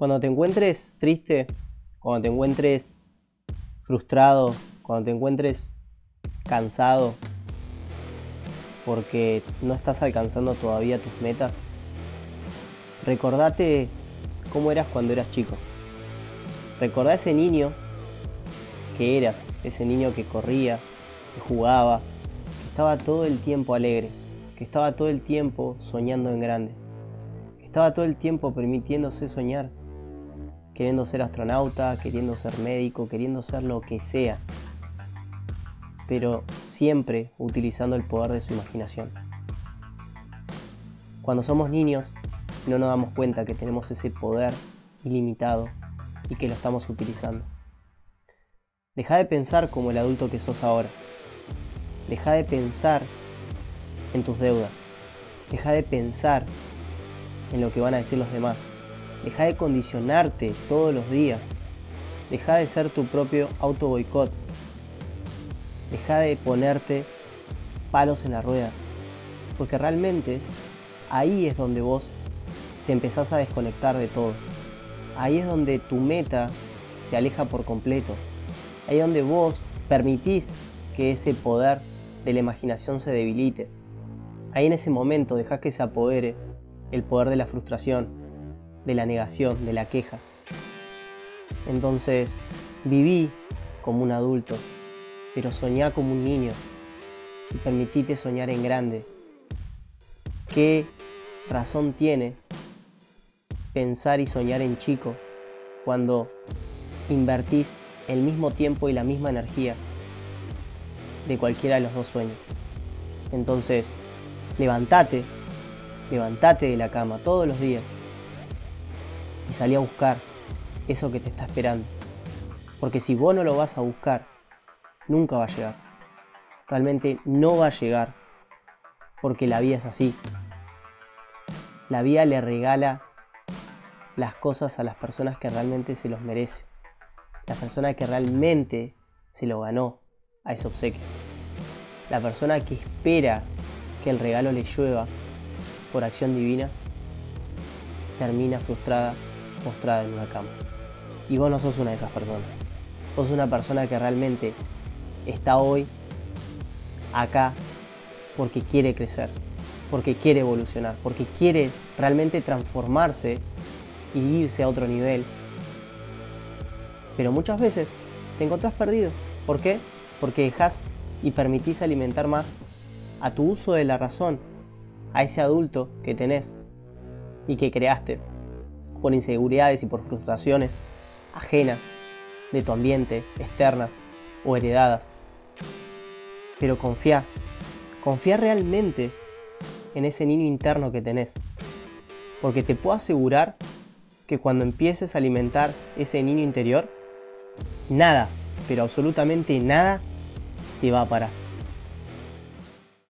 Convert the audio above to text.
Cuando te encuentres triste, cuando te encuentres frustrado, cuando te encuentres cansado porque no estás alcanzando todavía tus metas, recordate cómo eras cuando eras chico. Recordá ese niño que eras, ese niño que corría, que jugaba, que estaba todo el tiempo alegre, que estaba todo el tiempo soñando en grande, que estaba todo el tiempo permitiéndose soñar queriendo ser astronauta, queriendo ser médico, queriendo ser lo que sea, pero siempre utilizando el poder de su imaginación. Cuando somos niños no nos damos cuenta que tenemos ese poder ilimitado y que lo estamos utilizando. Deja de pensar como el adulto que sos ahora. Deja de pensar en tus deudas. Deja de pensar en lo que van a decir los demás. Deja de condicionarte todos los días. Deja de ser tu propio auto boicot. Deja de ponerte palos en la rueda. Porque realmente ahí es donde vos te empezás a desconectar de todo. Ahí es donde tu meta se aleja por completo. Ahí es donde vos permitís que ese poder de la imaginación se debilite. Ahí en ese momento dejás que se apodere el poder de la frustración, de la negación, de la queja. Entonces, viví como un adulto, pero soñá como un niño y permitite soñar en grande. ¿Qué razón tiene pensar y soñar en chico cuando invertís el mismo tiempo y la misma energía de cualquiera de los dos sueños? Entonces, levántate, levántate de la cama todos los días y salí a buscar eso que te está esperando. Porque si vos no lo vas a buscar, nunca va a llegar. Realmente no va a llegar. Porque la vida es así. La vida le regala las cosas a las personas que realmente se los merece. La persona que realmente se lo ganó a ese obsequio. La persona que espera que el regalo le llueva por acción divina termina frustrada postrada en una cama. Y vos no sos una de esas personas. Sos una persona que realmente está hoy acá porque quiere crecer, porque quiere evolucionar, porque quiere realmente transformarse y irse a otro nivel. Pero muchas veces te encontrás perdido. ¿Por qué? Porque dejas y permitís alimentar más a tu uso de la razón, a ese adulto que tenés y que creaste por inseguridades y por frustraciones ajenas de tu ambiente, externas o heredadas. Pero confía, confía realmente en ese niño interno que tenés. Porque te puedo asegurar que cuando empieces a alimentar ese niño interior, nada, pero absolutamente nada te va a parar.